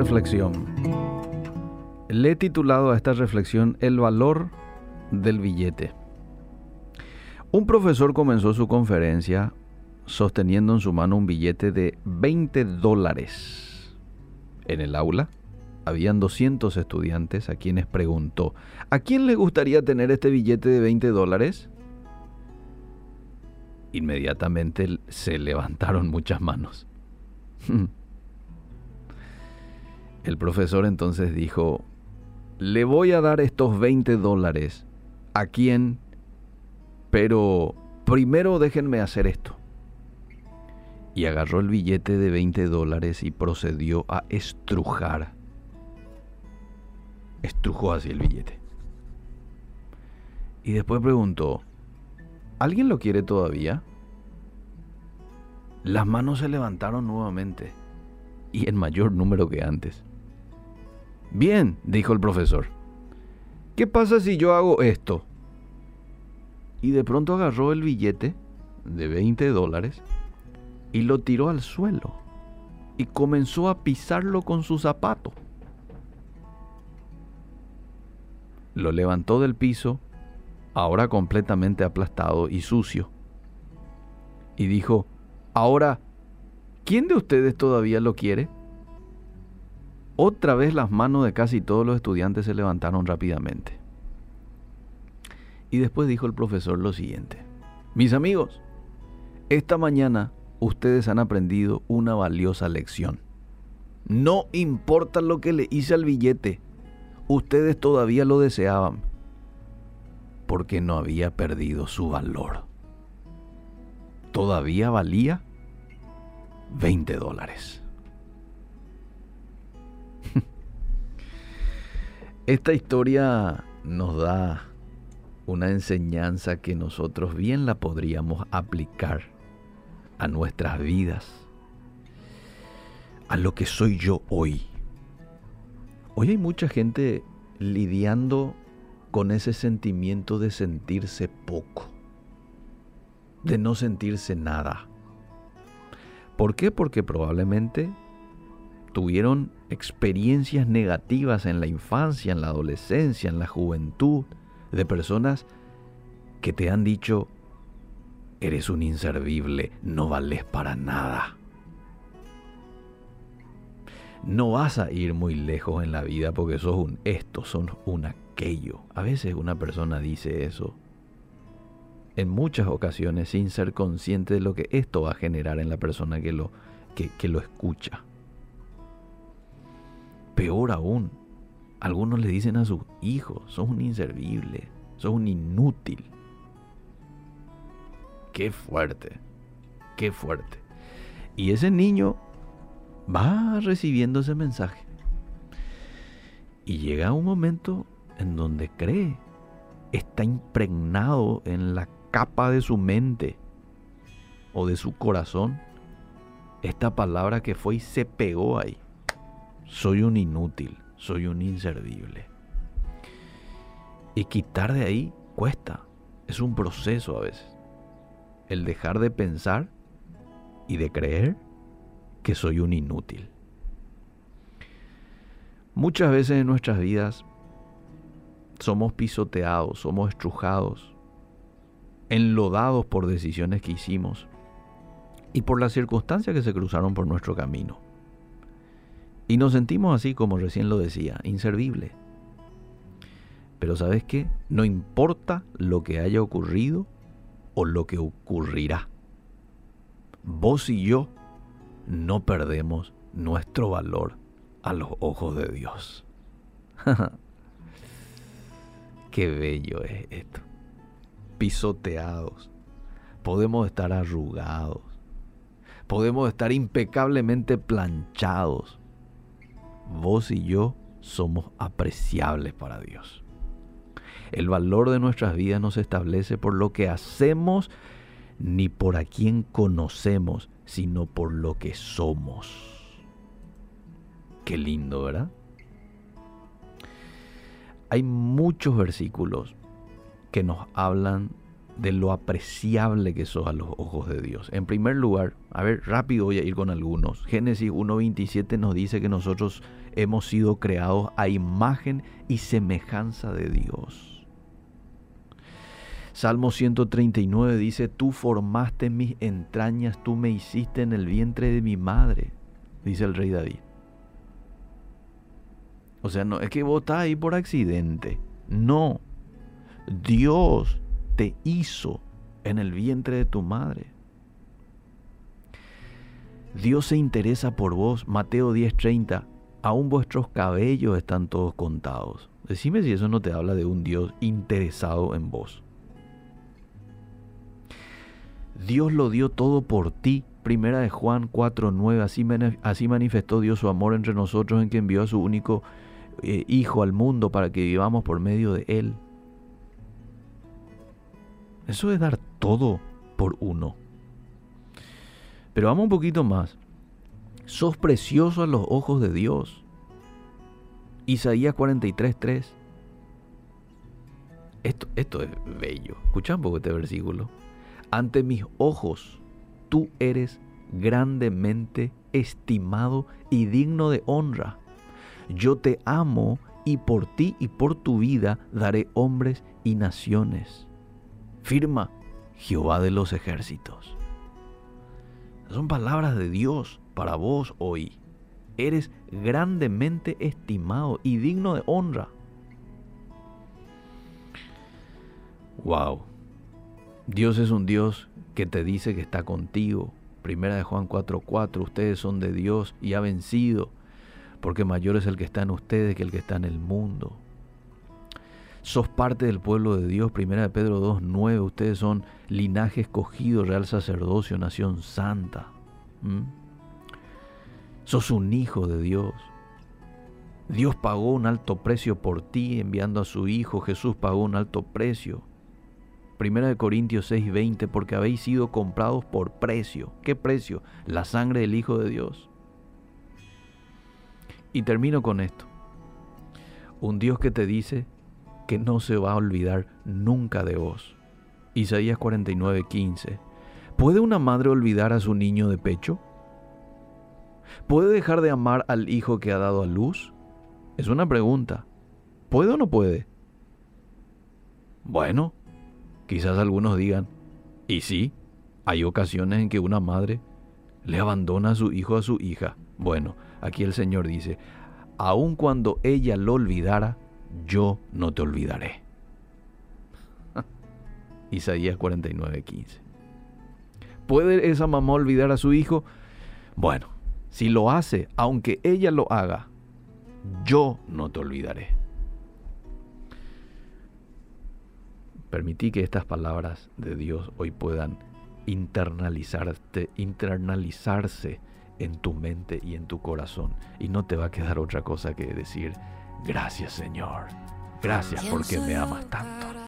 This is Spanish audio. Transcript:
reflexión. Le he titulado a esta reflexión El valor del billete. Un profesor comenzó su conferencia sosteniendo en su mano un billete de 20 dólares. En el aula habían 200 estudiantes a quienes preguntó, ¿a quién le gustaría tener este billete de 20 dólares? Inmediatamente se levantaron muchas manos. El profesor entonces dijo, le voy a dar estos 20 dólares a quien, pero primero déjenme hacer esto. Y agarró el billete de 20 dólares y procedió a estrujar. Estrujó así el billete. Y después preguntó, ¿alguien lo quiere todavía? Las manos se levantaron nuevamente y en mayor número que antes. Bien, dijo el profesor. ¿Qué pasa si yo hago esto? Y de pronto agarró el billete de 20 dólares y lo tiró al suelo y comenzó a pisarlo con su zapato. Lo levantó del piso, ahora completamente aplastado y sucio, y dijo, ahora, ¿quién de ustedes todavía lo quiere? Otra vez las manos de casi todos los estudiantes se levantaron rápidamente. Y después dijo el profesor lo siguiente. Mis amigos, esta mañana ustedes han aprendido una valiosa lección. No importa lo que le hice al billete, ustedes todavía lo deseaban, porque no había perdido su valor. Todavía valía 20 dólares. Esta historia nos da una enseñanza que nosotros bien la podríamos aplicar a nuestras vidas, a lo que soy yo hoy. Hoy hay mucha gente lidiando con ese sentimiento de sentirse poco, de no sentirse nada. ¿Por qué? Porque probablemente tuvieron experiencias negativas en la infancia, en la adolescencia, en la juventud, de personas que te han dicho, eres un inservible, no vales para nada. No vas a ir muy lejos en la vida porque sos un esto, sos un aquello. A veces una persona dice eso en muchas ocasiones sin ser consciente de lo que esto va a generar en la persona que lo, que lo escucha. Peor aún, algunos le dicen a sus hijos, sos un inservible, sos un inútil. Qué fuerte, qué fuerte. Y ese niño va recibiendo ese mensaje. Y llega un momento en donde cree, está impregnado en la capa de su mente o de su corazón esta palabra que fue y se pegó ahí soy un inútil, soy un inservible. Y quitar de ahí cuesta, es un proceso a veces. El dejar de pensar y de creer que soy un inútil. Muchas veces en nuestras vidas somos pisoteados, somos estrujados, enlodados por decisiones que hicimos y por las circunstancias que se cruzaron por nuestro camino. Y nos sentimos así, como recién lo decía, inservible. Pero ¿sabes qué? No importa lo que haya ocurrido o lo que ocurrirá. Vos y yo no perdemos nuestro valor a los ojos de Dios. Qué bello es esto. Pisoteados. Podemos estar arrugados. Podemos estar impecablemente planchados vos y yo somos apreciables para Dios. El valor de nuestras vidas no se establece por lo que hacemos ni por a quien conocemos, sino por lo que somos. Qué lindo, ¿verdad? Hay muchos versículos que nos hablan de lo apreciable que sos a los ojos de Dios. En primer lugar, a ver, rápido voy a ir con algunos. Génesis 1.27 nos dice que nosotros hemos sido creados a imagen y semejanza de Dios. Salmo 139 dice, tú formaste mis entrañas, tú me hiciste en el vientre de mi madre, dice el rey David. O sea, no es que vos estás ahí por accidente. No. Dios te hizo en el vientre de tu madre. Dios se interesa por vos. Mateo 10:30. Aún vuestros cabellos están todos contados. Decime si eso no te habla de un Dios interesado en vos. Dios lo dio todo por ti. Primera de Juan 4:9. Así, así manifestó Dios su amor entre nosotros en que envió a su único eh, Hijo al mundo para que vivamos por medio de Él. Eso es dar todo por uno. Pero vamos un poquito más. Sos precioso a los ojos de Dios. Isaías 43:3. Esto, esto es bello. Escucha un poco este versículo. Ante mis ojos, tú eres grandemente estimado y digno de honra. Yo te amo y por ti y por tu vida daré hombres y naciones firma Jehová de los ejércitos. Son palabras de Dios para vos hoy. Eres grandemente estimado y digno de honra. Wow. Dios es un Dios que te dice que está contigo. Primera de Juan 4:4, ustedes son de Dios y ha vencido, porque mayor es el que está en ustedes que el que está en el mundo. Sos parte del pueblo de Dios, primera de Pedro 2.9, ustedes son linaje escogido, real sacerdocio, nación santa. Sos un hijo de Dios. Dios pagó un alto precio por ti enviando a su Hijo. Jesús pagó un alto precio. Primera de Corintios 6:20, porque habéis sido comprados por precio. ¿Qué precio? La sangre del Hijo de Dios. Y termino con esto. Un Dios que te dice, que no se va a olvidar nunca de vos. Isaías 49:15. ¿Puede una madre olvidar a su niño de pecho? ¿Puede dejar de amar al hijo que ha dado a luz? Es una pregunta. ¿Puede o no puede? Bueno, quizás algunos digan, y sí, hay ocasiones en que una madre le abandona a su hijo a su hija. Bueno, aquí el Señor dice, aun cuando ella lo olvidara, yo no te olvidaré. Isaías 49:15. ¿Puede esa mamá olvidar a su hijo? Bueno, si lo hace, aunque ella lo haga, yo no te olvidaré. Permití que estas palabras de Dios hoy puedan internalizarte, internalizarse en tu mente y en tu corazón. Y no te va a quedar otra cosa que decir, Gracias Señor. Gracias porque me amas tanto.